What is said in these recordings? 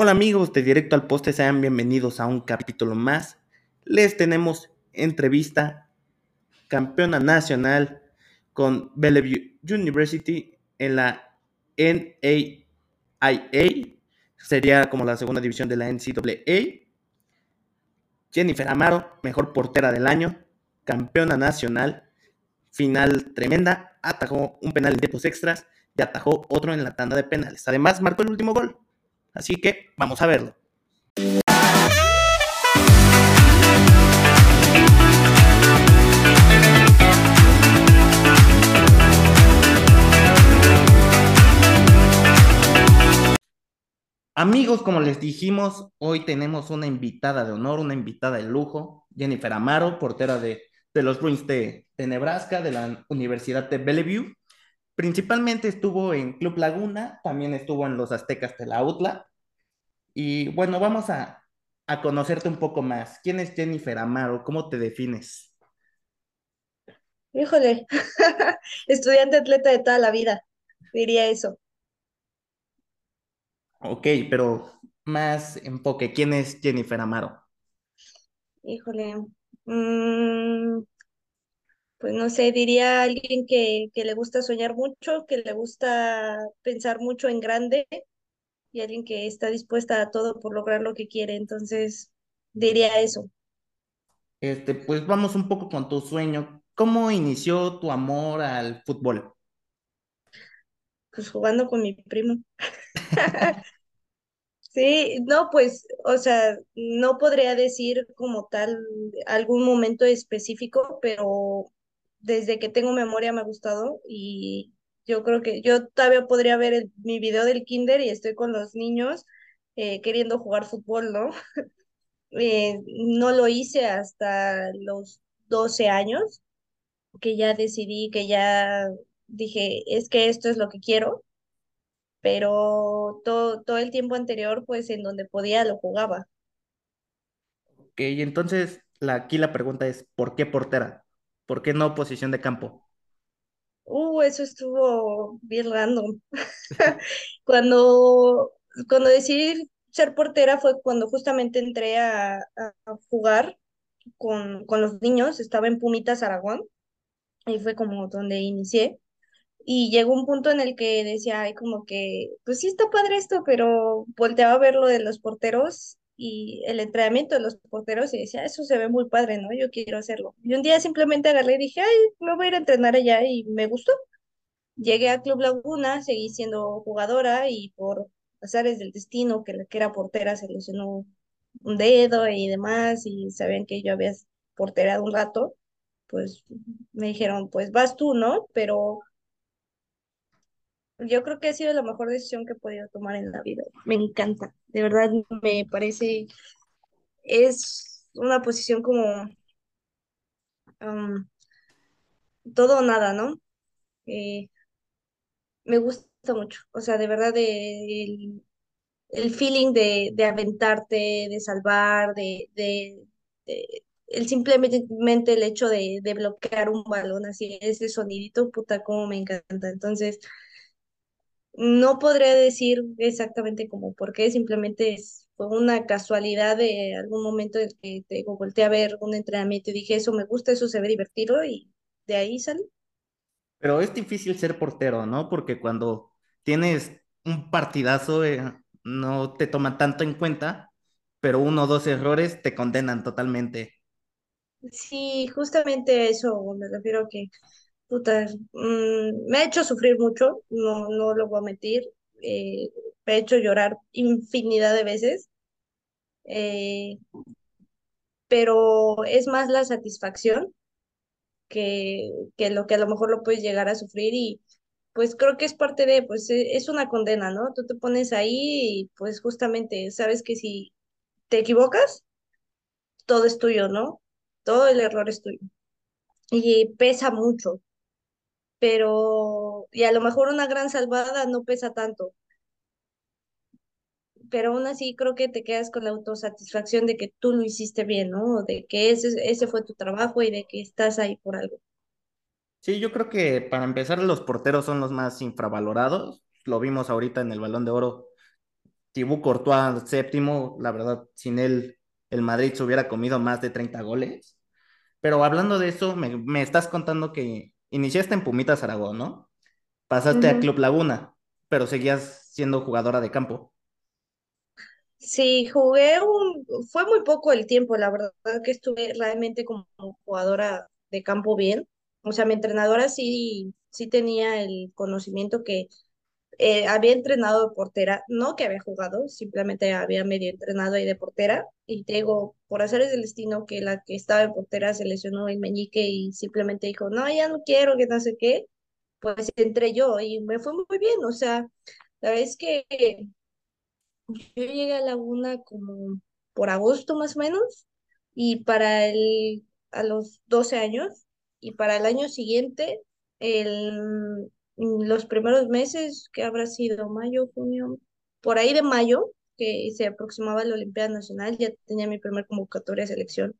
Hola amigos de Directo al Poste, sean bienvenidos a un capítulo más. Les tenemos entrevista campeona nacional con Bellevue University en la NAIA, sería como la segunda división de la NCAA. Jennifer Amaro, mejor portera del año, campeona nacional, final tremenda, atajó un penal en tiempos extras y atajó otro en la tanda de penales. Además, marcó el último gol. Así que vamos a verlo. Amigos, como les dijimos, hoy tenemos una invitada de honor, una invitada de lujo, Jennifer Amaro, portera de, los Bruins de, de, Nebraska, de la Universidad de Bellevue. Principalmente estuvo en Club Laguna, también estuvo en los Aztecas de la UTLA. Y bueno, vamos a, a conocerte un poco más. ¿Quién es Jennifer Amaro? ¿Cómo te defines? Híjole, estudiante atleta de toda la vida, diría eso. Ok, pero más enfoque. ¿Quién es Jennifer Amaro? Híjole, mm, pues no sé, diría alguien que, que le gusta soñar mucho, que le gusta pensar mucho en grande y alguien que está dispuesta a todo por lograr lo que quiere. Entonces, diría eso. Este, pues vamos un poco con tu sueño. ¿Cómo inició tu amor al fútbol? Pues jugando con mi primo. Sí, no, pues, o sea, no podría decir como tal algún momento específico, pero desde que tengo memoria me ha gustado y yo creo que yo todavía podría ver mi video del kinder y estoy con los niños eh, queriendo jugar fútbol, ¿no? Eh, no lo hice hasta los 12 años, que ya decidí, que ya dije, es que esto es lo que quiero pero todo, todo el tiempo anterior, pues en donde podía lo jugaba. Ok, entonces la, aquí la pregunta es, ¿por qué portera? ¿Por qué no posición de campo? Uh, eso estuvo bien random. Cuando, cuando decidí ser portera fue cuando justamente entré a, jugar con, con los niños, estaba en Pumitas, Aragón, y fue como donde inicié. Y llegó un punto en el que decía, ay, como que, pues sí está padre esto, pero volteaba a ver lo de los porteros y el entrenamiento de los porteros y decía, eso se ve muy padre, ¿no? Yo quiero hacerlo. Y un día simplemente agarré y dije, ay, me voy a ir a entrenar allá y me gustó. Llegué a Club Laguna, seguí siendo jugadora y por azares del destino, que la que era portera se lesionó un dedo y demás y sabían que yo había porterado un rato, pues me dijeron, pues vas tú, ¿no? Pero yo creo que ha sido la mejor decisión que he podido tomar en la vida. Me encanta, de verdad me parece, es una posición como um, todo o nada, ¿no? Eh, me gusta mucho, o sea, de verdad el, el feeling de, de aventarte, de salvar, de, de, de- el simplemente el hecho de, de bloquear un balón, así, ese sonidito, puta, como me encanta. Entonces, No podría decir exactamente como por qué, simplemente es, fue una casualidad de algún momento en que te digo, volteé a ver un entrenamiento y dije, eso me gusta, eso se ve divertido y de ahí sale. Pero es difícil ser portero, ¿no? Porque cuando tienes un partidazo, eh, no te toman tanto en cuenta, pero uno o dos errores te condenan totalmente. Sí, justamente a eso me refiero que, puta, mm, me ha hecho sufrir mucho, no, no lo voy a mentir, eh, me ha hecho llorar infinidad de veces, eh, pero es más la satisfacción que, que lo que a lo mejor lo puedes llegar a sufrir y pues creo que es parte de, pues e- es una condena, ¿no? Tú te pones ahí y pues justamente sabes que si te equivocas, todo es tuyo, ¿no? Todo el error es tuyo y pesa mucho, pero y a lo mejor una gran salvada no pesa tanto, pero aún así creo que te quedas con la autosatisfacción de que tú lo hiciste bien, ¿no? De que ese, ese fue tu trabajo y de que estás ahí por algo. Sí, yo creo que para empezar los porteros son los más infravalorados. Lo vimos ahorita en el Balón de Oro. Thibaut Courtois séptimo, la verdad, sin él el Madrid se hubiera comido más de 30 goles. Pero hablando de eso, me, me estás contando que iniciaste en Pumitas Aragón, ¿no? Pasaste a. Club Laguna, pero seguías siendo jugadora de campo. Sí, jugué un, fue muy poco el tiempo, la verdad que estuve realmente como jugadora de campo bien. O sea, mi entrenadora sí, sí tenía el conocimiento que eh, había entrenado de portera, no que había jugado, simplemente había medio entrenado ahí de portera. Y te digo, por hacer el destino que la que estaba en portera se lesionó el meñique y simplemente dijo, no, ya no quiero, que no sé qué. Pues entré yo y me fue muy bien. O sea, la verdad es que yo llegué a Laguna como por agosto más o menos y para el, a los 12 años y para el año siguiente, el, los primeros meses, que habrá sido mayo, junio, por ahí de mayo, que se aproximaba la Olimpiada Nacional, ya tenía mi primer convocatoria de selección,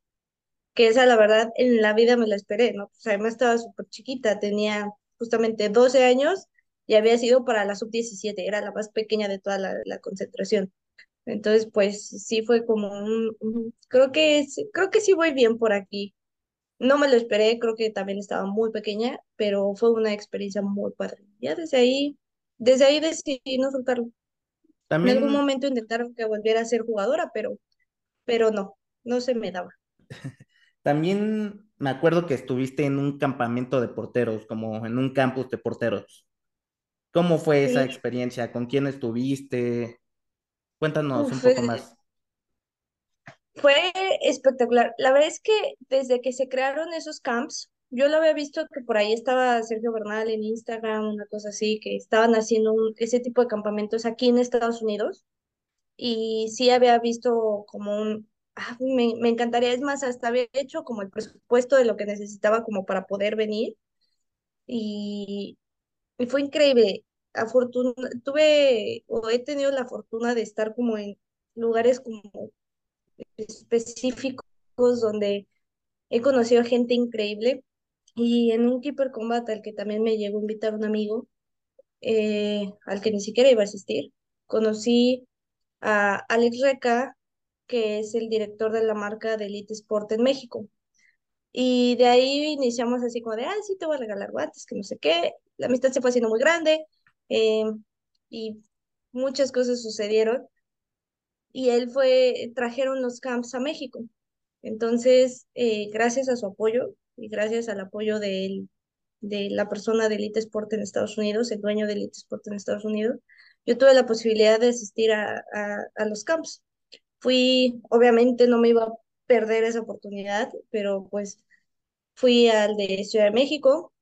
que esa la verdad en la vida me la esperé, ¿no? Además estaba súper chiquita, tenía justamente 12 años y había sido para la sub diecisiete era la más pequeña de toda la, concentración. Entonces, pues sí fue como creo que creo que sí voy bien por aquí. No me lo esperé, creo que también estaba muy pequeña, pero fue una experiencia muy padre. Ya desde ahí, desde ahí decidí no soltarlo. En algún También, momento intentaron que volviera a ser jugadora, pero, pero no, no se me daba. también me acuerdo que estuviste en un campamento de porteros, como en un campus de porteros. ¿Cómo fue esa experiencia? ¿Con quién estuviste? Cuéntanos un poco más. Fue espectacular. La verdad es que desde que se crearon esos camps, yo lo había visto que por ahí estaba Sergio Bernal en Instagram, una cosa así, que estaban haciendo un- ese tipo de campamentos aquí en Estados Unidos. y sí había visto como un, ah, me, me encantaría, es más, hasta había hecho como el presupuesto de lo que necesitaba como para poder venir y, y fue increíble. Afortuna, tuve o he tenido la fortuna de estar como en lugares como específicos donde he conocido gente increíble y en un Keeper Combat al que también me llegó a invitar un amigo, eh, al que ni siquiera iba a asistir, conocí a Alex Reca, que es el director de la marca de Elite Sport en México. Y de ahí iniciamos así como de, ah, sí, te voy a regalar guantes, que no sé qué. La amistad se fue haciendo muy grande eh, y muchas cosas sucedieron. Y él fue, trajeron los camps a México. Entonces, eh, gracias a su apoyo y gracias al apoyo de, él, de la persona de Elite Sport en Estados Unidos, el dueño de Elite Sport en Estados Unidos, yo tuve la posibilidad de asistir a, a, a los camps. Fui, obviamente no me iba a perder esa oportunidad, pero pues fui al de Ciudad de México,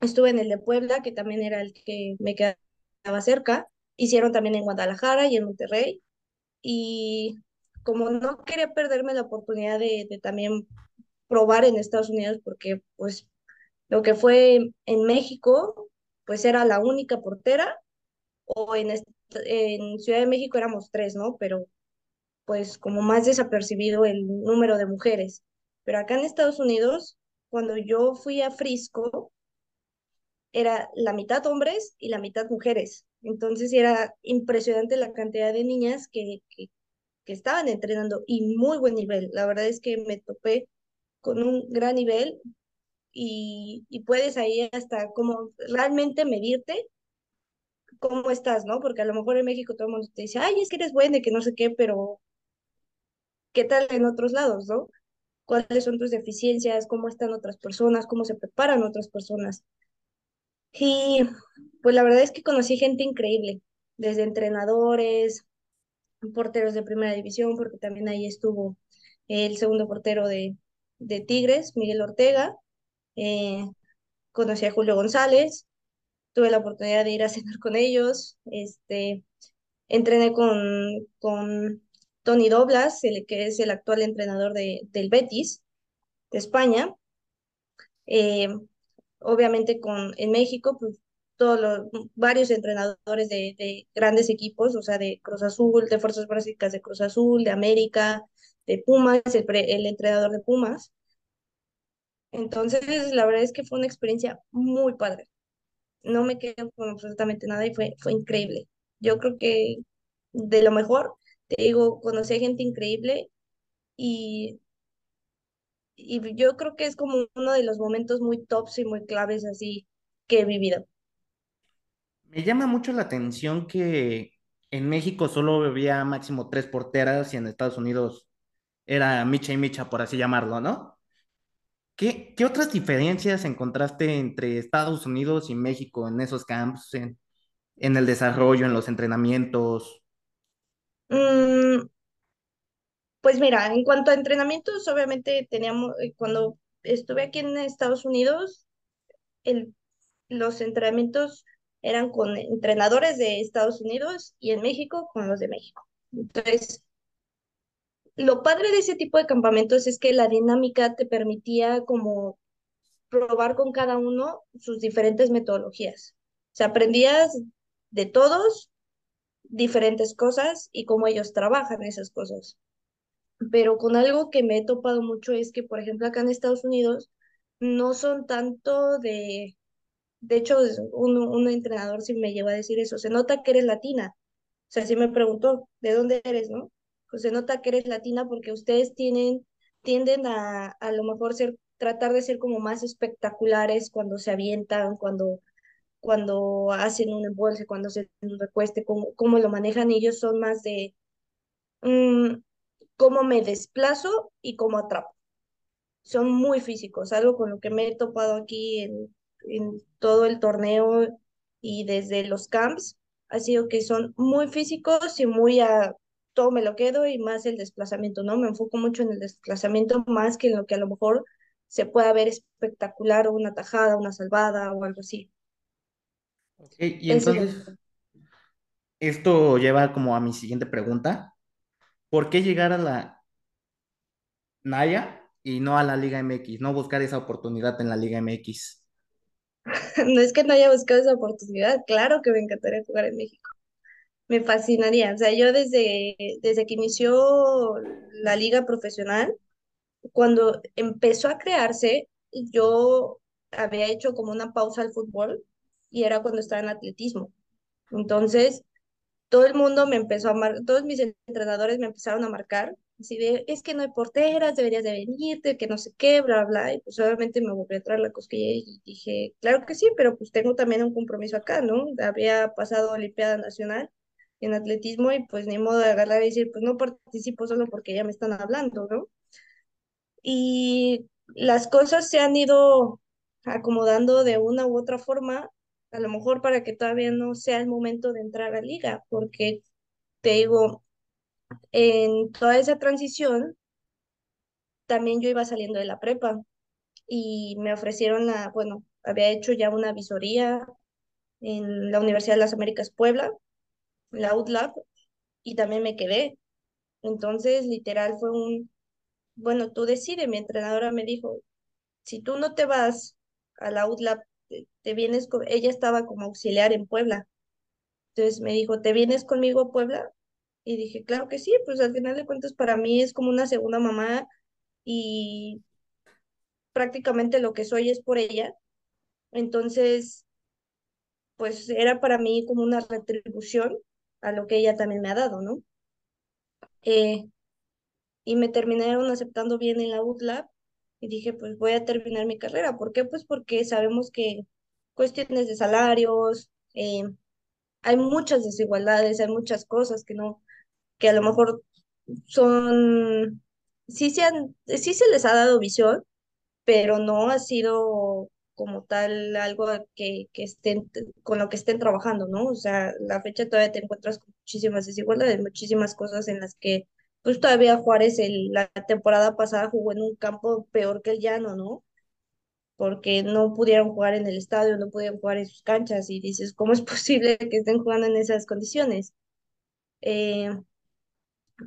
estuve en el de Puebla, que también era el que me quedaba cerca, hicieron también en Guadalajara y en Monterrey, y como no quería perderme la oportunidad de, de también probar en Estados Unidos, porque pues lo que fue en México, pues era la única portera, o en, en Ciudad de México éramos tres, ¿no? Pero pues como más desapercibido el número de mujeres. Pero acá en Estados Unidos, cuando yo fui a Frisco, era la mitad hombres y la mitad mujeres. Entonces era impresionante la cantidad de niñas que, que, estaban entrenando y muy buen nivel. La verdad es que me topé con un gran nivel y, y puedes ahí hasta como realmente medirte cómo estás, ¿no? Porque a lo mejor en México todo el mundo te dice, ay, es que eres buena, que no sé qué, pero ¿qué tal en otros lados, no? cuáles son tus deficiencias, cómo están otras personas, cómo se preparan otras personas. Y pues la verdad es que conocí gente increíble, desde entrenadores, porteros de primera división, porque también ahí estuvo el segundo portero de, de Tigres, Miguel Ortega. Eh, conocí a Julio González, tuve la oportunidad de ir a cenar con ellos. Este, entrené con, con Tony Doblas, el que es el actual entrenador de, del Betis de España. Eh, obviamente con en México, pues todos los varios entrenadores de, de grandes equipos, o sea, de Cruz Azul, de Fuerzas Básicas de Cruz Azul, de América, de Pumas, el, pre- el entrenador de Pumas. Entonces, la verdad es que fue una experiencia muy padre. No me quedo con absolutamente nada y fue, fue increíble. Yo creo que de lo mejor. Te digo, conocí a gente increíble y, y yo creo que es como uno de los momentos muy tops y muy claves así que he vivido. Me llama mucho la atención que en México solo había máximo tres porteras y en Estados Unidos era micha y micha, por así llamarlo, ¿no? ¿Qué, qué otras diferencias encontraste entre Estados Unidos y México en esos camps, en, en el desarrollo, en los entrenamientos? Mm, pues mira, en cuanto a entrenamientos, obviamente teníamos, eh, cuando estuve aquí en Estados Unidos, los entrenamientos eran con entrenadores de Estados Unidos y en México con los de México. Entonces, lo padre de ese tipo de campamentos es que la dinámica te permitía como probar con cada uno sus diferentes metodologías. O sea, aprendías de todos diferentes cosas y cómo ellos trabajan esas cosas. Pero con algo que me he topado mucho es que, por ejemplo, acá en Estados Unidos no son tanto de, de hecho, un, un entrenador sí me lleva a decir eso, se nota que eres latina. O sea, sí me preguntó, ¿de dónde eres, no? Pues se nota que eres latina porque ustedes tienen, tienden a a lo mejor ser, tratar de ser como más espectaculares cuando se avientan, cuando, cuando hacen un embolse, cuando un recueste, cómo, cómo lo manejan. Ellos son más de mm, cómo me desplazo y cómo atrapo. Son muy físicos, algo con lo que me he topado aquí en, en todo el torneo y desde los camps, ha sido que son muy físicos y muy a todo me lo quedo y más el desplazamiento, ¿no? Me enfoco mucho en el desplazamiento más que en lo que a lo mejor se pueda ver espectacular o una tajada, una salvada o algo así. Ok, y entonces esto lleva como a mi siguiente pregunta. ¿Por qué llegar a la Naya y no a la Liga MX? No buscar esa oportunidad en la Liga MX. No es que no haya buscado esa oportunidad, claro que me encantaría jugar en México. Me fascinaría. O sea, yo desde, desde que inició la liga profesional, cuando empezó a crearse, yo había hecho como una pausa al fútbol y era cuando estaba en atletismo. Entonces, todo el mundo me empezó a marcar, todos mis entrenadores me empezaron a marcar, así es que no hay porteras, deberías de venirte, que no sé qué, bla, bla, y pues obviamente me volví a traer la cosquilla y dije, claro que sí, pero pues tengo también un compromiso acá, ¿no? Había pasado Olimpiada Nacional en atletismo y pues ni modo de agarrar y decir, pues no participo solo porque ya me están hablando, ¿no? Y las cosas se han ido acomodando de una u otra forma, a lo mejor para que todavía no sea el momento de entrar a liga, porque te digo, en toda esa transición, también yo iba saliendo de la prepa y me ofrecieron la, bueno, había hecho ya una visoría en la Universidad de las Américas Puebla, la UTLAB, y también me quedé. Entonces, literal, fue un, bueno, tú decides, mi entrenadora me dijo, si tú no te vas a la UTLAB, te, vienes con, ella estaba como auxiliar en Puebla. Entonces me dijo, ¿te vienes conmigo a Puebla? Y dije, claro que sí, pues al final de cuentas para mí es como una segunda mamá y prácticamente lo que soy es por ella. Entonces, pues era para mí como una retribución a lo que ella también me ha dado, ¿no? Eh, y me terminaron aceptando bien en la UTLAB y dije, pues voy a terminar mi carrera. ¿Por qué? Pues porque sabemos que cuestiones de salarios, eh, hay muchas desigualdades, hay muchas cosas que no, que a lo mejor son, sí se sí se les ha dado visión, pero no ha sido como tal algo que, que estén, con lo que estén trabajando, ¿no? O sea, la fecha todavía te encuentras con muchísimas desigualdades, muchísimas cosas en las que, pues todavía Juárez el, la temporada pasada jugó en un campo peor que el llano, ¿no? Porque no pudieron jugar en el estadio, no pudieron jugar en sus canchas y dices, ¿cómo es posible que estén jugando en esas condiciones? Eh,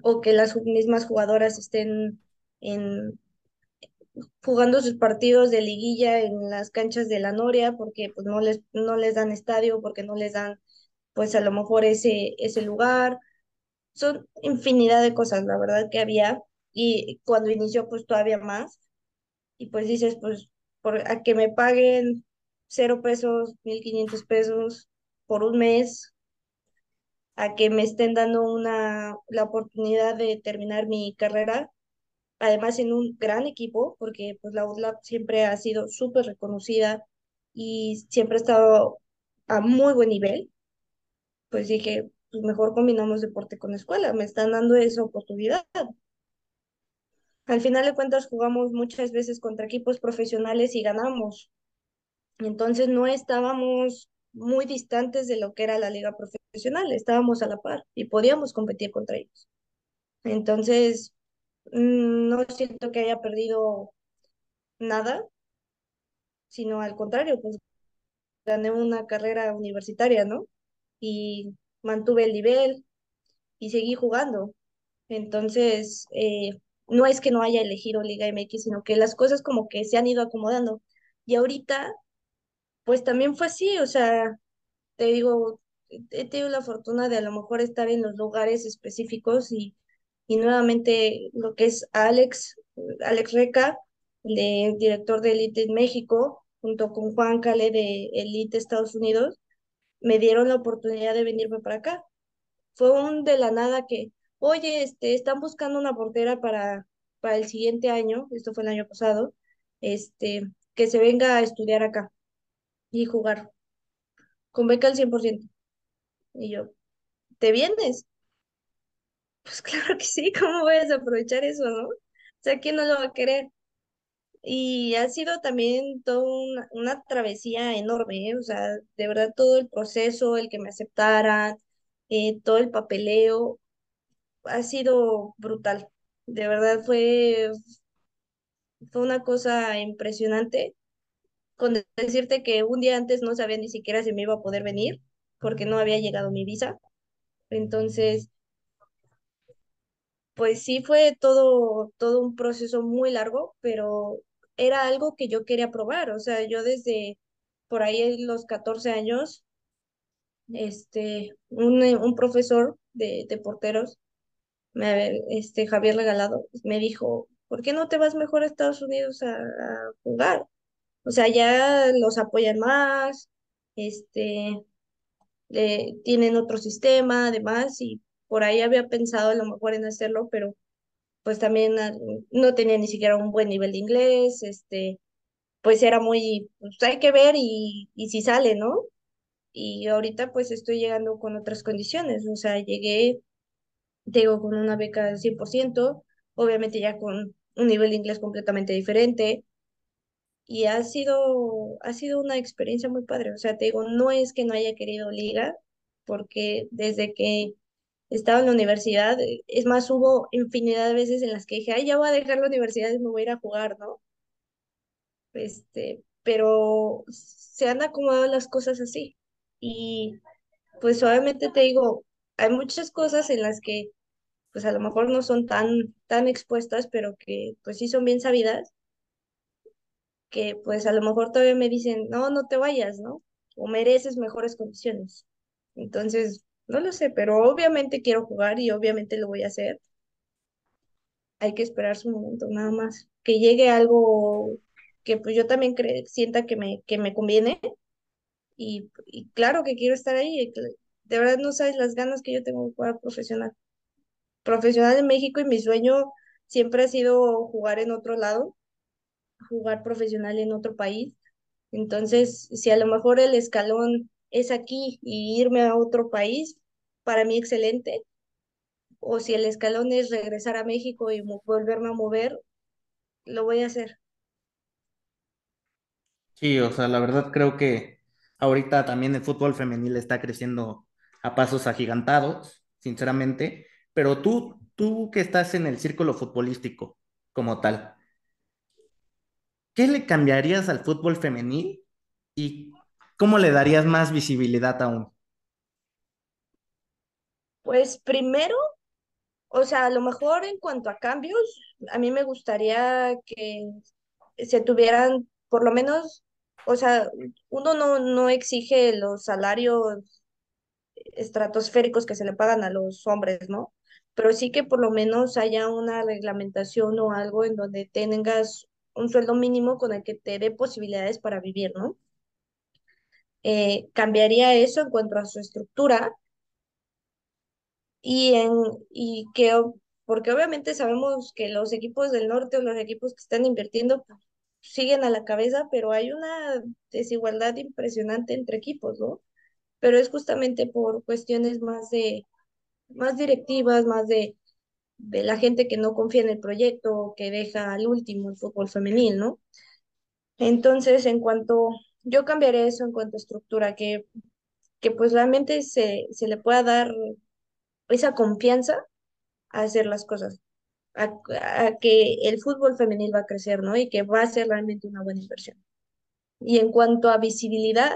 o que las mismas jugadoras estén en, jugando sus partidos de liguilla en las canchas de la Noria porque pues no les, no les dan estadio, porque no les dan pues a lo mejor ese, ese lugar. Son infinidad de cosas, la verdad que había. Y cuando inició pues todavía más. Y pues dices pues por, a que me paguen cero pesos, mil quinientos pesos por un mes, a que me estén dando una, la oportunidad de terminar mi carrera, además en un gran equipo, porque pues la UDLAP siempre ha sido súper reconocida y siempre ha estado a muy buen nivel, pues dije, pues mejor combinamos deporte con escuela, me están dando esa oportunidad. Al final de cuentas jugamos muchas veces contra equipos profesionales y ganamos. Entonces no estábamos muy distantes de lo que era la liga profesional, estábamos a la par y podíamos competir contra ellos. Entonces, mm, no siento que haya perdido nada, sino al contrario, pues gané una carrera universitaria, ¿no? Y mantuve el nivel y seguí jugando. Entonces, eh, no es que no haya elegido Liga MX, sino que las cosas como que se han ido acomodando. Y ahorita, pues también fue así, o sea, te digo, he tenido la fortuna de a lo mejor estar en los lugares específicos y, y nuevamente lo que es Alex, Alex Reca, de director de Elite en México, junto con Juan Cale de Elite Estados Unidos, me dieron la oportunidad de venirme para acá. Fue un de la nada que, oye, este, están buscando una portera para, para el siguiente año, esto fue el año pasado, este, que se venga a estudiar acá y jugar con beca al 100%. Y yo, ¿te vienes? Pues claro que sí, ¿cómo voy a desaprovechar eso, no? O sea, ¿quién no lo va a querer? Y ha sido también una, una travesía enorme, ¿eh? O sea, de verdad todo el proceso, el que me aceptaran, eh, todo el papeleo, ha sido brutal. De verdad fue, fue una cosa impresionante. Con decirte que un día antes no sabía ni siquiera si me iba a poder venir, porque no había llegado mi visa. Entonces, pues sí fue todo, todo un proceso muy largo, pero era algo que yo quería probar. O sea, yo desde por ahí los 14 años, este, un, un profesor de, de porteros, me, este, Javier Regalado, me dijo, ¿por qué no te vas mejor a Estados Unidos a, jugar? O sea, ya los apoyan más, este, le, tienen otro sistema, además, y por ahí había pensado a lo mejor en hacerlo, pero pues también ah, no tenía ni siquiera un buen nivel de inglés, este, pues era muy, pues hay que ver y, y si sale, ¿no? Y ahorita pues estoy llegando con otras condiciones, o sea, llegué, digo, con una beca del 100%, obviamente ya con un nivel de inglés completamente diferente, y ha sido, ha sido una experiencia muy padre, o sea, te digo, no es que no haya querido liga, porque desde que estaba en la universidad, es más, hubo infinidad de veces en las que dije, ay, ya voy a dejar la universidad y me voy a ir a jugar, ¿no? Este, pero se han acomodado las cosas así. Y pues obviamente te digo, hay muchas cosas en las que pues a lo mejor no son tan, tan expuestas, pero que pues sí son bien sabidas, que pues a lo mejor todavía me dicen, no, no te vayas, ¿no? O mereces mejores condiciones. Entonces, no lo sé, pero obviamente quiero jugar y obviamente lo voy a hacer. Hay que esperar su momento, nada más. Que llegue algo que pues yo también sienta que me, que me conviene. Y, y claro que quiero estar ahí. De verdad no sabes las ganas que yo tengo de jugar profesional. Profesional en México y mi sueño siempre ha sido jugar en otro lado, jugar profesional en otro país. Entonces, si a lo mejor el escalón es aquí y irme a otro país, para mí excelente. O si el escalón es regresar a México y volverme a mover, lo voy a hacer. Sí, o sea, la verdad creo que ahorita también el fútbol femenil está creciendo a pasos agigantados, sinceramente, pero tú, tú que estás en el círculo futbolístico como tal, ¿qué le cambiarías al fútbol femenil y cómo le darías más visibilidad aún? Pues primero, o sea, a lo mejor en cuanto a cambios, a mí me gustaría que se tuvieran por lo menos, o sea, uno no, no exige los salarios estratosféricos que se le pagan a los hombres, ¿no? Pero sí que por lo menos haya una reglamentación o algo en donde tengas un sueldo mínimo con el que te dé posibilidades para vivir, ¿no? Eh, cambiaría eso en cuanto a su estructura y, en, y que, porque obviamente sabemos que los equipos del norte o los equipos que están invirtiendo pues, siguen a la cabeza, pero hay una desigualdad impresionante entre equipos, ¿no? Pero es justamente por cuestiones más de, más directivas, más de, de la gente que no confía en el proyecto, que deja al último el fútbol femenil, ¿no? Entonces, en cuanto, yo cambiaré eso en cuanto a estructura, que, que pues realmente se, se le pueda dar esa confianza a hacer las cosas, a, que el fútbol femenil va a crecer, ¿no? Y que va a ser realmente una buena inversión. Y en cuanto a visibilidad,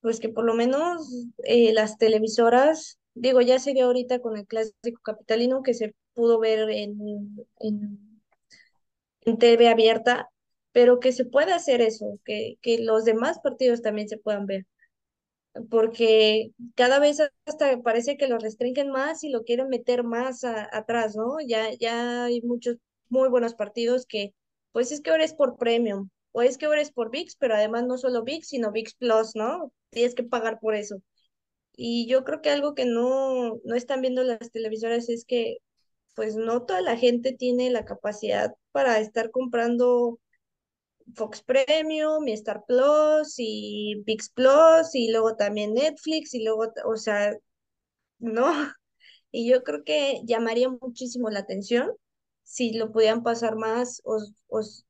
pues que por lo menos eh, las televisoras, digo, ya se vio ahorita con el clásico capitalino que se pudo ver en, en, en TV abierta, pero que se pueda hacer eso, que, que los demás partidos también se puedan ver porque cada vez hasta parece que lo restringen más y lo quieren meter más a, atrás, ¿no? Ya, ya hay muchos muy buenos partidos que, pues es que ahora es por premium, o es que ahora es por VIX, pero además no solo VIX, sino VIX Plus, ¿no? Tienes que pagar por eso. Y yo creo que algo que no, no están viendo las televisoras es que, pues no toda la gente tiene la capacidad para estar comprando Fox Premium, y Star Plus y VIX Plus y luego también Netflix y luego, o sea, no. Y yo creo que llamaría muchísimo la atención si lo pudieran pasar más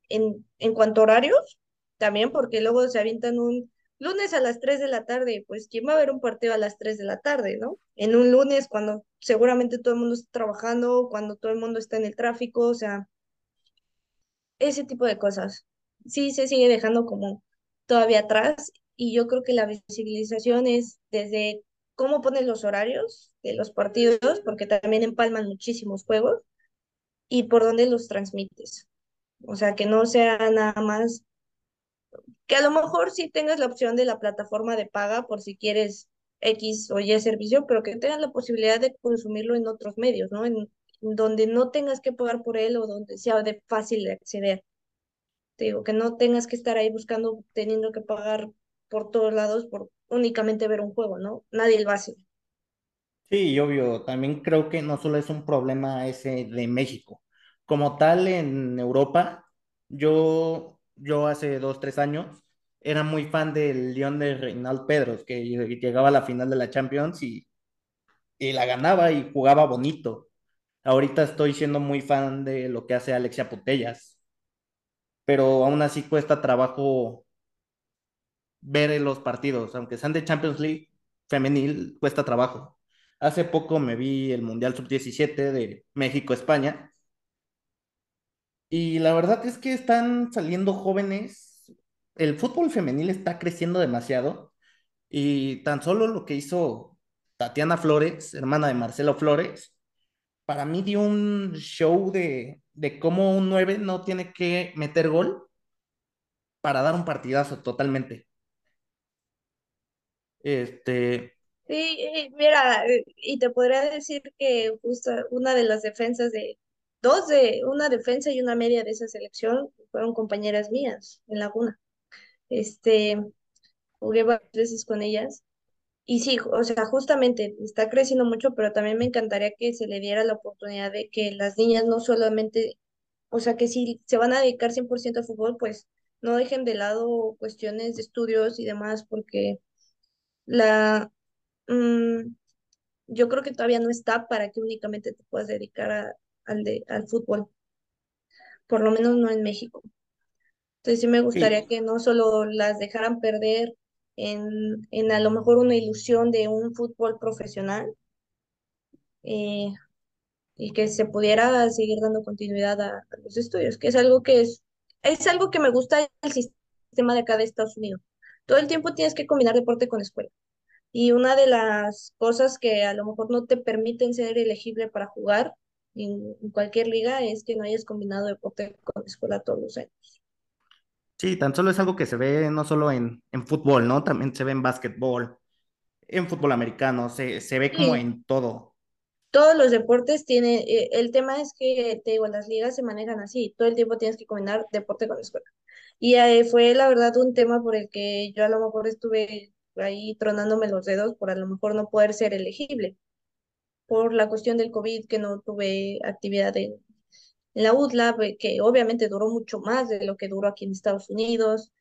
en, en cuanto a horarios, también porque luego se avientan un lunes a las 3 de la tarde, pues ¿quién va a ver un partido a las 3 de la tarde, no? En un lunes cuando seguramente todo el mundo está trabajando, cuando todo el mundo está en el tráfico, o sea, ese tipo de cosas sí se sigue dejando como todavía atrás y yo creo que la visibilización es desde cómo pones los horarios de los partidos, porque también empalman muchísimos juegos, y por dónde los transmites. O sea, que no sea nada más, que a lo mejor sí tengas la opción de la plataforma de paga por si quieres X o Y servicio, pero que tengas la posibilidad de consumirlo en otros medios, ¿no? En, donde no tengas que pagar por él o donde sea de fácil de acceder te digo, que no tengas que estar ahí buscando, teniendo que pagar por todos lados por únicamente ver un juego, ¿no? Nadie lo hace. Sí, obvio, también creo que no solo es un problema ese de México. Como tal, en Europa, yo, yo hace dos, tres años era muy fan del León de Reinald Pedros, que llegaba a la final de la Champions y, y la ganaba y jugaba bonito. Ahorita estoy siendo muy fan de lo que hace Alexia Putellas, pero aún así cuesta trabajo ver los partidos, aunque sean de Champions League femenil, cuesta trabajo. Hace poco me vi el Mundial Sub-17 de México-España. Y la verdad es que están saliendo jóvenes, el fútbol femenil está creciendo demasiado. Y tan solo lo que hizo Tatiana Flores, hermana de Marcelo Flores, para mí dio un show de, de cómo un 9 no tiene que meter gol para dar un partidazo totalmente. Este. Sí, mira, y te podría decir que justo una de las defensas de, dos de, una defensa y una media de esa selección fueron compañeras mías en Laguna. Este, jugué varias veces con ellas. Y sí, o sea, justamente está creciendo mucho, pero también me encantaría que se le diera la oportunidad de que las niñas no solamente, o sea, que si se van a dedicar 100% al fútbol, pues no dejen de lado cuestiones de estudios y demás, porque la, mmm, yo creo que todavía no está para que únicamente te puedas dedicar a, al, de, al fútbol, por lo menos no en México. Entonces sí me gustaría Sí, que no solo las dejaran perder en, en a lo mejor una ilusión de un fútbol profesional eh, y que se pudiera seguir dando continuidad a, los estudios, que es algo que es, es algo que me gusta el sistema de acá de Estados Unidos. Todo el tiempo tienes que combinar deporte con escuela. Y una de las cosas que a lo mejor no te permiten ser elegible para jugar en, en cualquier liga es que no hayas combinado deporte con escuela todos los años. Sí, tan solo es algo que se ve no solo en, en fútbol, ¿no? También se ve en básquetbol, en fútbol americano, se, se ve como Sí, en todo. todos los deportes tienen, eh, el tema es que, te digo, las ligas se manejan así, todo el tiempo tienes que combinar deporte con escuela. Y eh, fue la verdad un tema por el que yo a lo mejor estuve ahí tronándome los dedos por a lo mejor no poder ser elegible. por la cuestión del COVID, que no tuve actividad en, en la pues, que obviamente duró mucho más de lo que duró aquí en Estados Unidos.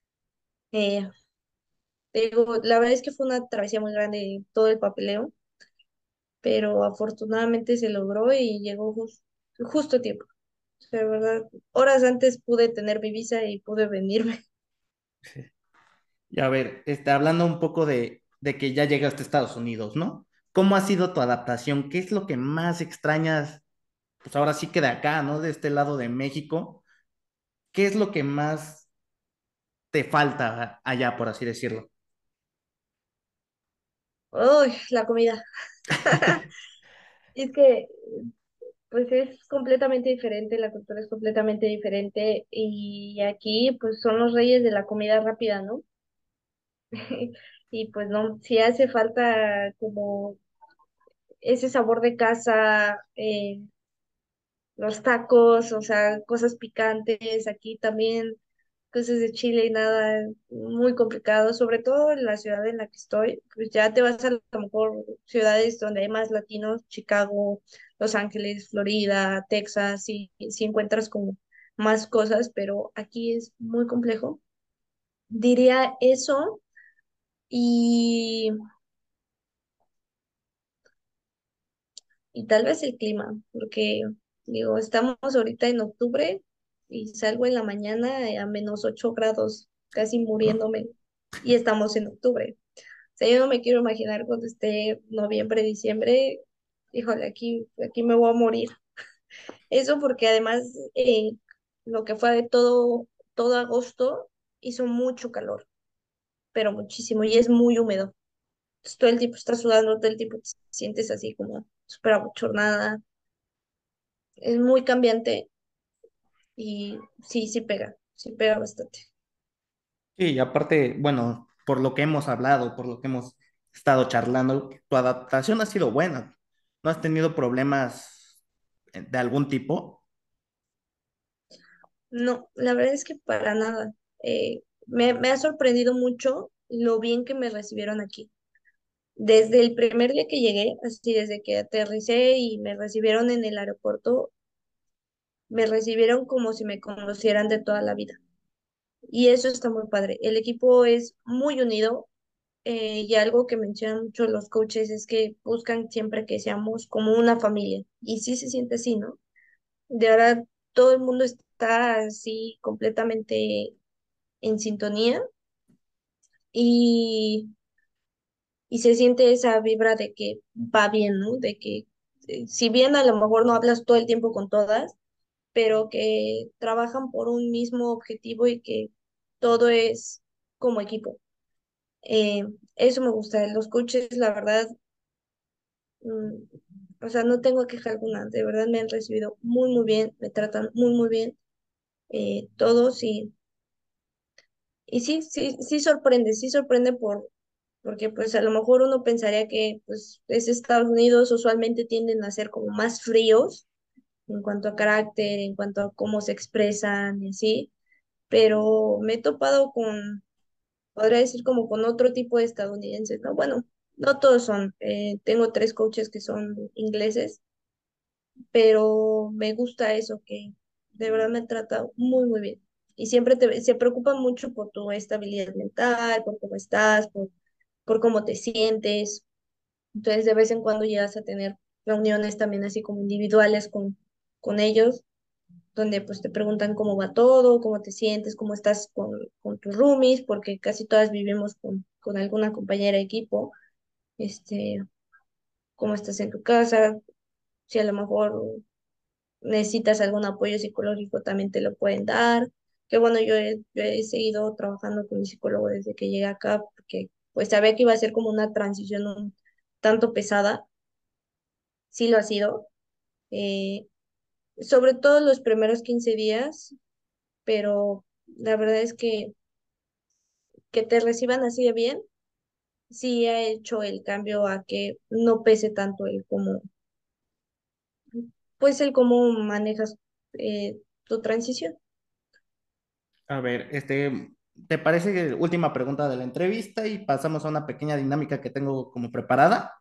Eh, digo, la verdad es que fue una travesía muy grande todo el papeleo, pero afortunadamente se logró y llegó jus- justo a tiempo. Verdad, horas antes pude tener mi visa y pude venirme. Y a ver, este, hablando un poco de, de que ya llegaste a Estados Unidos, ¿no? ¿Cómo ha sido tu adaptación? ¿Qué es lo que más extrañas? Pues ahora sí que de acá, ¿no? De este lado de México. ¿Qué es lo que más te falta allá, por así decirlo? Uy, la comida. Es que pues es completamente diferente, la cultura es completamente diferente y aquí pues son los reyes de la comida rápida, ¿no? Y pues no, si hace falta como ese sabor de casa, eh, los tacos, o sea, cosas picantes, aquí también cosas de Chile y nada, muy complicado, sobre todo en la ciudad en la que estoy, pues ya te vas a lo mejor ciudades donde hay más latinos, Chicago, Los Ángeles, Florida, Texas, y si encuentras como más cosas, pero aquí es muy complejo. Diría eso y, y tal vez el clima, porque digo, estamos ahorita en octubre y salgo en la mañana a menos 8 grados, casi muriéndome, y estamos en octubre. O sea, yo no me quiero imaginar cuando esté noviembre, diciembre, híjole, aquí, aquí me voy a morir. Eso porque además eh, lo que fue de todo, todo agosto hizo mucho calor, pero muchísimo, y es muy húmedo. Todo el tiempo estás sudando, todo el tiempo te sientes así como súper abochornada. Es muy cambiante y sí, sí pega, sí pega bastante. Sí, y aparte, bueno, por lo que hemos hablado, por lo que hemos estado charlando, tu adaptación ha sido buena. ¿No has tenido problemas de algún tipo? No, la verdad es que para nada. Eh, me, me ha sorprendido mucho lo bien que me recibieron aquí. Desde el primer día que llegué, así desde que aterricé y me recibieron en el aeropuerto, me recibieron como si me conocieran de toda la vida. Y eso está muy padre. El equipo es muy unido eh, y algo que mencionan mucho los coaches es que buscan siempre que seamos como una familia. Y sí se siente así, ¿no? De verdad, todo el mundo está así completamente en sintonía y, y se siente esa vibra de que va bien, ¿no? De que eh, si bien a lo mejor no hablas todo el tiempo con todas, pero que trabajan por un mismo objetivo y que todo es como equipo. Eh, eso me gusta. Los coaches, la verdad, mm, o sea, no tengo queja alguna. De verdad me han recibido muy, muy bien, me tratan muy, muy bien eh, todos y, y sí, sí, sí sorprende, sí sorprende por, porque pues a lo mejor uno pensaría que pues es Estados Unidos, usualmente tienden a ser como más fríos en cuanto a carácter, en cuanto a cómo se expresan y así, pero me he topado con, podría decir como con otro tipo de estadounidenses, ¿no? Bueno, no todos son, eh, tengo tres coaches que son ingleses, pero me gusta eso, que de verdad me trata muy, muy bien. Y siempre se preocupan mucho por tu estabilidad mental, por cómo estás, por, por cómo te sientes. Entonces, de vez en cuando llegas a tener reuniones también así como individuales con, con ellos, donde pues te preguntan cómo va todo, cómo te sientes, cómo estás con, con tus roomies, porque casi todas vivimos con, con alguna compañera de equipo, este, cómo estás en tu casa, si a lo mejor necesitas algún apoyo psicológico, también te lo pueden dar. Que bueno, yo he, yo he seguido trabajando con mi psicólogo desde que llegué acá, porque pues sabía que iba a ser como una transición un tanto pesada, sí lo ha sido, eh, sobre todo los primeros 15 días, pero la verdad es que que te reciban así de bien, sí ha hecho el cambio a que no pese tanto el cómo, pues el cómo manejas eh, tu transición. A ver, este, ¿te parece que última pregunta de la entrevista y pasamos a una pequeña dinámica que tengo como preparada?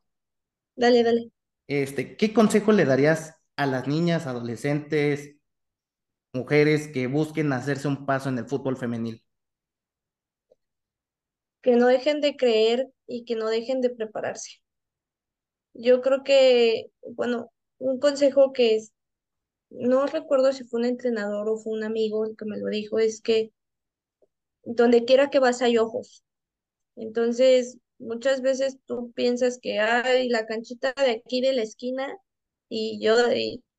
Dale, dale. Este, ¿qué consejo le darías a las niñas, adolescentes, mujeres que busquen hacerse un paso en el fútbol femenil? Que no dejen de creer y que no dejen de prepararse. Yo creo que, bueno, un consejo que es, no recuerdo si fue un entrenador o fue un amigo el que me lo dijo, es que donde quiera que vas hay ojos. Entonces, muchas veces tú piensas que hay la canchita de aquí de la esquina y yo,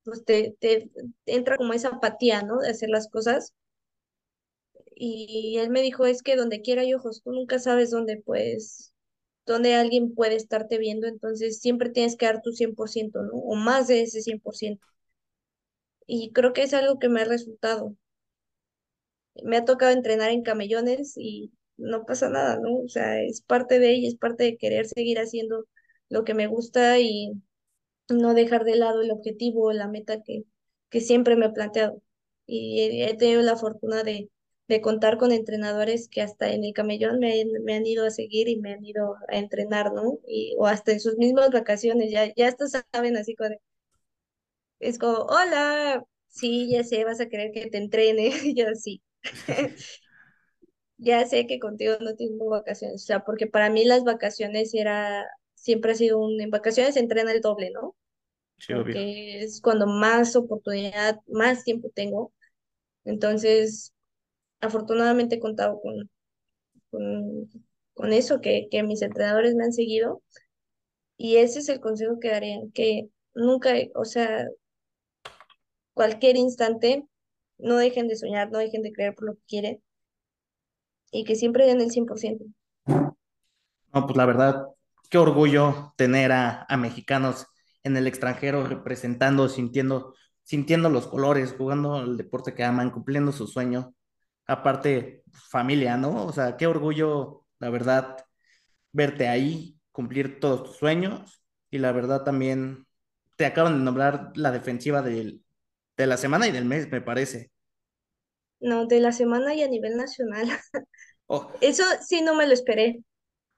pues te, te entra como esa apatía, ¿no? De hacer las cosas. Y él me dijo, es que donde quiera hay ojos, tú nunca sabes dónde puedes, dónde alguien puede estarte viendo, entonces siempre tienes que dar tu 100%, ¿no? O más de ese 100%. Y creo que es algo que me ha resultado. Me ha tocado entrenar en camellones y no pasa nada, ¿no? O sea, es parte de ella, es parte de querer seguir haciendo lo que me gusta y no dejar de lado el objetivo, la meta que, que siempre me he planteado. Y he, tenido la fortuna de, de contar con entrenadores que hasta en el camellón me, me han ido a seguir y me han ido a entrenar, ¿no? Y, o hasta en sus mismas vacaciones, ya, ya hasta saben así como de- es como, hola, sí, ya sé, vas a querer que te entrene, y yo sí. Ya sé que contigo no tengo vacaciones, o sea, porque para mí las vacaciones era, siempre ha sido un, en vacaciones se entrena el doble, ¿no? Sí, obvio. Porque es cuando más oportunidad, más tiempo tengo. Entonces, afortunadamente he contado con, con, con eso, que, que mis entrenadores me han seguido. Y ese es el consejo que darían, que nunca, o sea, cualquier instante, no dejen de soñar, no dejen de creer por lo que quieren y que siempre den el 100%. No, pues la verdad, qué orgullo tener a, a mexicanos en el extranjero representando, sintiendo, sintiendo los colores, jugando el deporte que aman, cumpliendo su sueño. Aparte, familia, ¿no? O sea, qué orgullo, la verdad, verte ahí, cumplir todos tus sueños. Y la verdad también te acaban de nombrar la defensiva del, de la semana y del mes, me parece. No, de la semana y a nivel nacional. Oh, Eso sí no me lo esperé.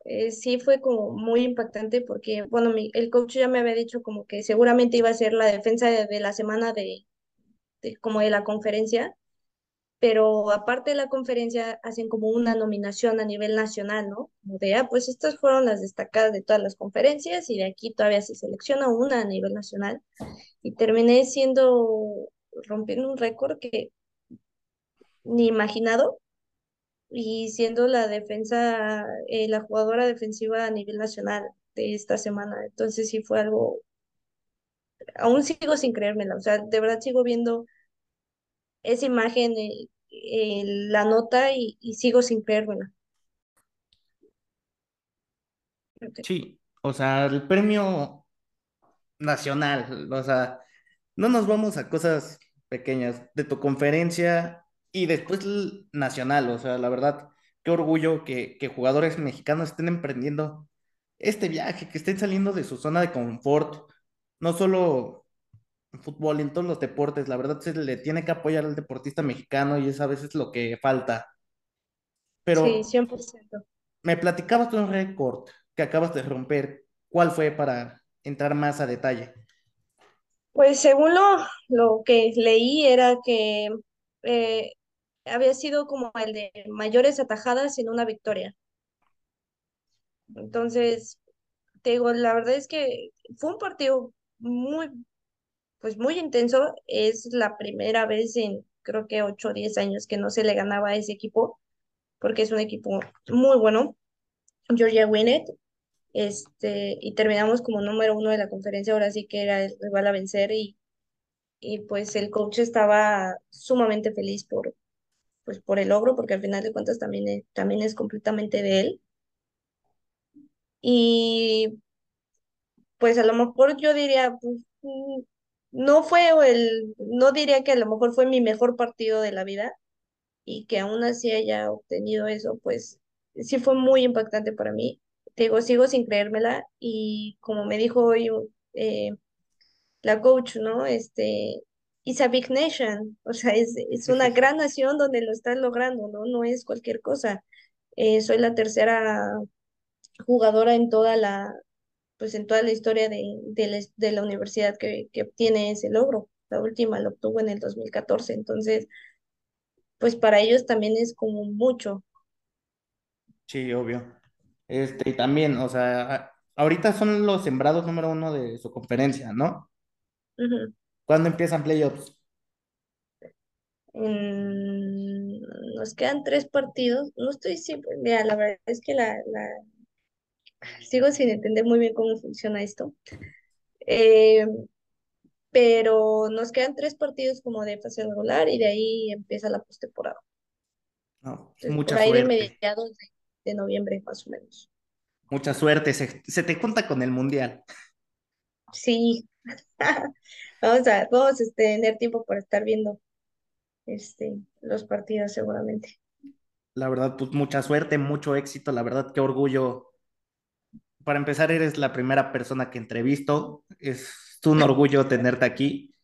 Eh, sí fue como muy impactante porque, bueno, mi- el coach ya me había dicho como que seguramente iba a ser la defensa de, de la semana de, de- como de la conferencia, pero aparte de la conferencia hacen como una nominación a nivel nacional, ¿no? Como ah, pues estas fueron las destacadas de todas las conferencias y de aquí todavía se selecciona una a nivel nacional y terminé siendo, rompiendo un récord que ni imaginado y siendo la defensa, eh, la jugadora defensiva a nivel nacional de esta semana. Entonces sí fue algo, aún sigo sin creérmela, o sea, de verdad sigo viendo esa imagen, eh, eh, la nota y, y sigo sin creérmela. Ok. sí, o sea, el premio nacional, o sea, no nos vamos a cosas pequeñas de tu conferencia y después el nacional, o sea, la verdad, qué orgullo que, que jugadores mexicanos estén emprendiendo este viaje, que estén saliendo de su zona de confort, no solo fútbol, en todos los deportes, la verdad se le tiene que apoyar al deportista mexicano y es a veces lo que falta, Sí, pero 100%. me platicabas de un récord que acabas de romper, ¿cuál fue para entrar más a detalle? Pues según lo, lo que leí era que eh, había sido como el de mayores atajadas en una victoria. Entonces, te digo, la verdad es que fue un partido muy, pues muy intenso. Es la primera vez en creo que 8 o 10 años que no se le ganaba a ese equipo, porque es un equipo muy bueno. Georgia Winnet, este, y terminamos como número uno de la conferencia, ahora sí que era el rival a vencer y, y pues el coach estaba sumamente feliz por, pues por el logro, porque al final de cuentas también es, también es completamente de él. Y pues a lo mejor yo diría, pues, mm, no fue el, no diría que a lo mejor fue mi mejor partido de la vida y que aún así haya obtenido eso, pues sí fue muy impactante para mí. Te digo, sigo sin creérmela y como me dijo hoy eh, la coach, ¿no? Este, it's a big nation, o sea, es, es una gran nación donde lo estás logrando, ¿no? No es cualquier cosa. Eh, soy la tercera jugadora en toda la pues en toda la historia de, de la, de la universidad que, que obtiene ese logro. La última lo obtuvo en el 2014, entonces, pues para ellos también es como mucho. Sí, obvio. Este, y también, o sea, ahorita son los sembrados número uno de su conferencia, ¿no? Ujú. ¿Cuándo empiezan playoffs? Nos quedan tres partidos. No estoy siempre, mira, la verdad es que la, la, sigo sin entender muy bien cómo funciona esto. Eh, pero nos quedan tres partidos como de fase regular y de ahí empieza la postemporada. No, Entonces, mucha por ahí de suerte, mediados de, de noviembre, más o menos. mucha suerte. Se, se te junta con el mundial. Sí, vamos a, vamos a este, tener tiempo para estar viendo este, los partidos seguramente. La verdad, pues mucha suerte, mucho éxito. La verdad, qué orgullo. Para empezar, eres la primera persona que entrevisto. Es un orgullo tenerte aquí.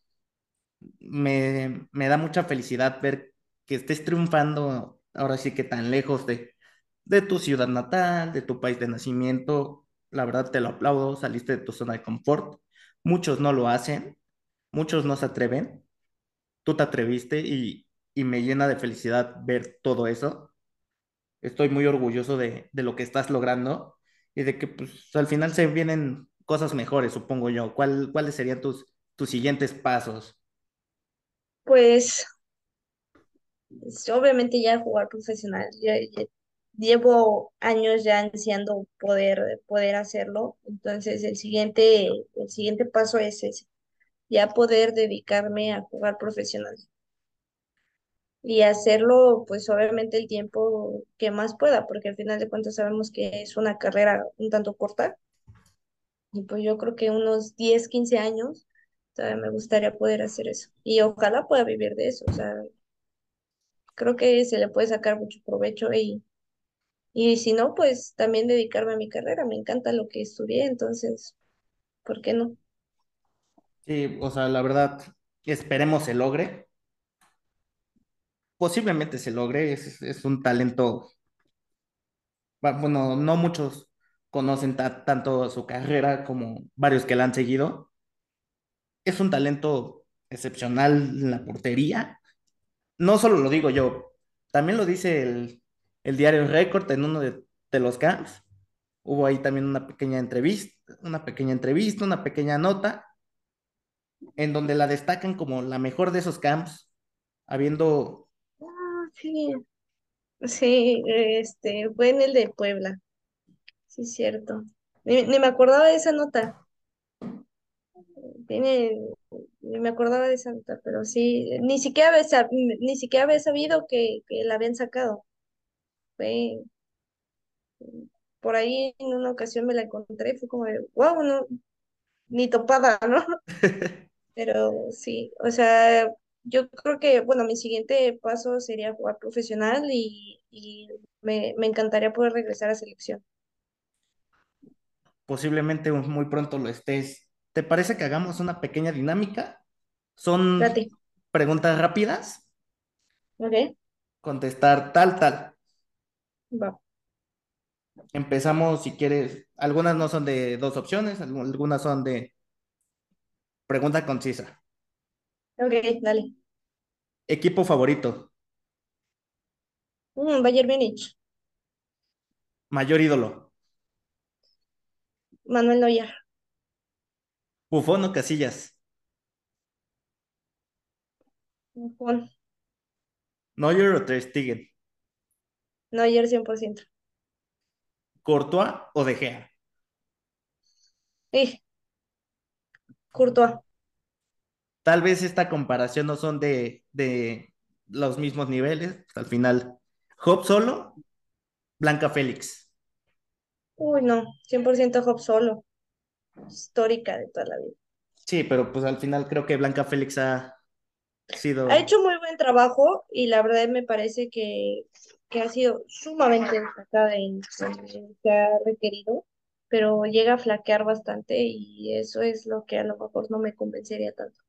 Me, me da mucha felicidad ver que estés triunfando ahora sí que tan lejos de, de tu ciudad natal, de tu país de nacimiento. La verdad, te lo aplaudo. Saliste de tu zona de confort. Muchos no lo hacen, muchos no se atreven. Tú te atreviste y, y me llena de felicidad ver todo eso. Estoy muy orgulloso de, de lo que estás logrando y de que pues al final se vienen cosas mejores, supongo yo. ¿Cuál, cuáles serían tus, tus siguientes pasos? Pues pues, obviamente ya jugar profesional. Llevo años ya ansiando poder, poder hacerlo. Entonces el siguiente, el siguiente paso es ese, ya poder dedicarme a jugar profesional. Y hacerlo, pues obviamente el tiempo que más pueda, porque al final de cuentas sabemos que es una carrera un tanto corta, y pues yo creo que unos 10 15 años, todavía me gustaría poder hacer eso, y ojalá pueda vivir de eso, o sea, creo que se le puede sacar mucho provecho y, y si no, pues también dedicarme a mi carrera, me encanta lo que estudié, entonces, ¿por qué no? Sí, o sea, la verdad, esperemos se logre. Posiblemente se logre, es, es un talento, bueno, no muchos conocen ta- tanto su carrera como varios que la han seguido. Es un talento excepcional en la portería. No solo lo digo yo, también lo dice el, el diario Record en uno de, de los camps. Hubo ahí también una pequeña entrevista, una pequeña entrevista, una pequeña nota, en donde la destacan como la mejor de esos camps, habiendo, sí, sí, este, fue en el de Puebla, sí, cierto. Ni, ni me acordaba de esa nota. Tiene, ni me acordaba de esa nota, pero sí, ni siquiera había, sab- ni siquiera había sabido que, que la habían sacado. Fue, por ahí en una ocasión me la encontré, fue como de, wow, no, ni topada, ¿no? Pero sí, o sea, yo creo que, bueno, mi siguiente paso sería jugar profesional y, y me, me encantaría poder regresar a selección. posiblemente muy pronto lo estés. ¿Te parece que hagamos una pequeña dinámica? Son Date, preguntas rápidas, ¿ok? contestar tal, tal. Va. Empezamos si quieres, algunas no son de dos opciones, algu- algunas son de pregunta concisa. Ok, dale. Equipo favorito, Mm, Bayern Múnich, mayor ídolo, Manuel Neuer, Bufón o Casillas, Juan, Neuer o Ter Stegen, Neuer 100%. Courtois o De Gea. Eh, Courtois. Tal vez esta comparación no son de, de los mismos niveles, al final. Job solo, Blanca Félix. Uy, no, 100% Hop solo, histórica de toda la vida. Sí, pero pues al final creo que Blanca Félix ha Ha sido hecho muy buen trabajo y la verdad me parece que, que ha sido sumamente destacada en lo que ha requerido, pero llega a flaquear bastante y eso es lo que a lo mejor no me convencería tanto.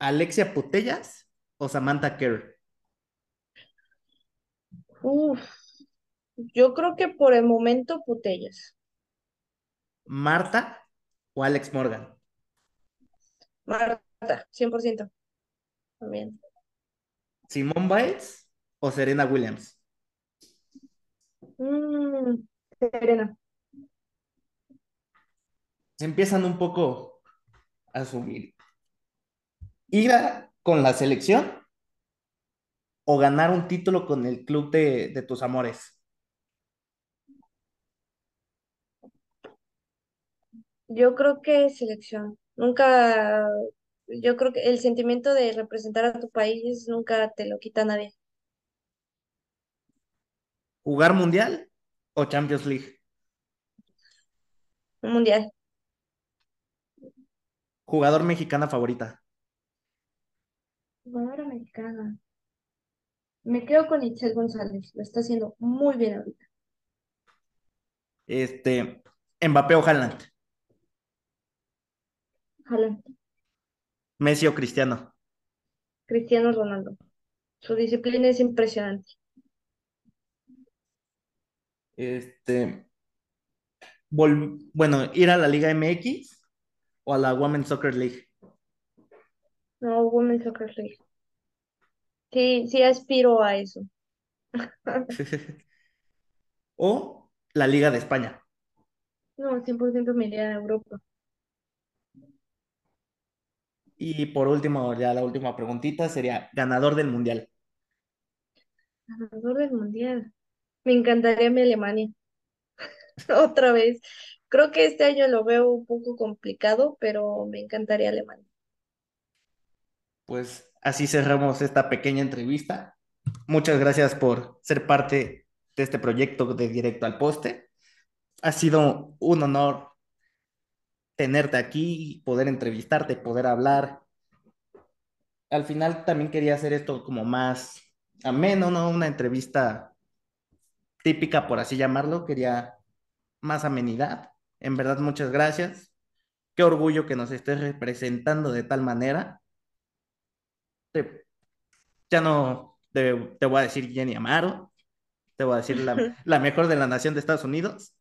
Alexia Putellas o Samantha Kerr. Uf, yo creo que por el momento Putellas. ¿Marta o Alex Morgan? Marta, 100%. También. ¿Simone Biles o Serena Williams? Mm, Serena. Se empiezan un poco a subir. ¿Ir a- con la selección o ganar un título con el club de, de tus amores? Yo creo que selección. Nunca, yo creo que el sentimiento de representar a tu país nunca te lo quita nadie. ¿Jugar mundial o Champions League? Un mundial. ¿Jugador mexicana favorita? Jugadora mexicana. Me quedo con Itzel González. Lo está haciendo muy bien ahorita. Este, ¿Mbappé o Haaland? Ojalá. ¿Messi o Cristiano? Cristiano Ronaldo. Su disciplina es impresionante. Este, vol- bueno, ¿ir a la Liga MX o a la Women's Soccer League? No, Women's Soccer League. Sí, sí aspiro a eso. ¿O la Liga de España? No, 100% me iría a Europa. Y por último, ya la última preguntita sería, ganador del Mundial. Ganador del mundial. Me encantaría mi Alemania. Otra vez. Creo que este año lo veo un poco complicado, pero me encantaría Alemania. Pues así cerramos esta pequeña entrevista. Muchas gracias por ser parte de este proyecto de Directo al Poste. Ha sido un honor tenerte aquí, poder entrevistarte, poder hablar. Al final también quería hacer esto como más ameno, ¿no? Una entrevista típica, por así llamarlo. Quería más amenidad. En verdad, muchas gracias. Qué orgullo que nos estés representando de tal manera. Te- ya no te, te voy a decir Jenny Amaro, te voy a decir la, la mejor de la nación de Estados Unidos.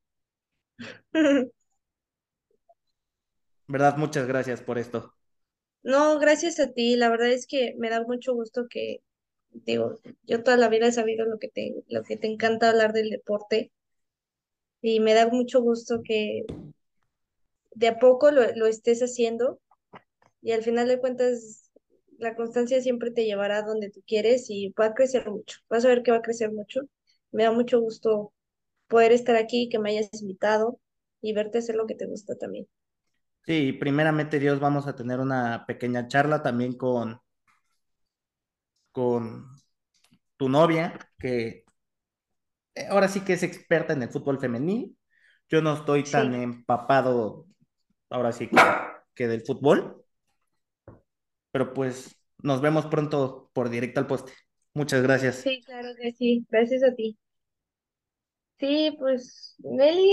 ¿Verdad? Muchas gracias por esto. No, gracias a ti. La verdad es que me da mucho gusto que, digo, yo toda la vida he sabido lo que te, lo que te encanta hablar del deporte y me da mucho gusto que de a poco lo, lo estés haciendo y al final de cuentas la constancia siempre te llevará donde tú quieres y va a crecer mucho. Vas a ver que va a crecer mucho. Me da mucho gusto poder estar aquí, que me hayas invitado y verte hacer lo que te gusta también. Sí, primeramente Dios, vamos a tener una pequeña charla también con, con tu novia, que eh, ahora sí que es experta en el fútbol femenil. Yo no estoy tan Sí, empapado, ahora sí que, que del fútbol, pero pues nos vemos pronto por directo al poste. Muchas gracias. sí, claro que sí. Gracias a ti. Sí, pues Nelly.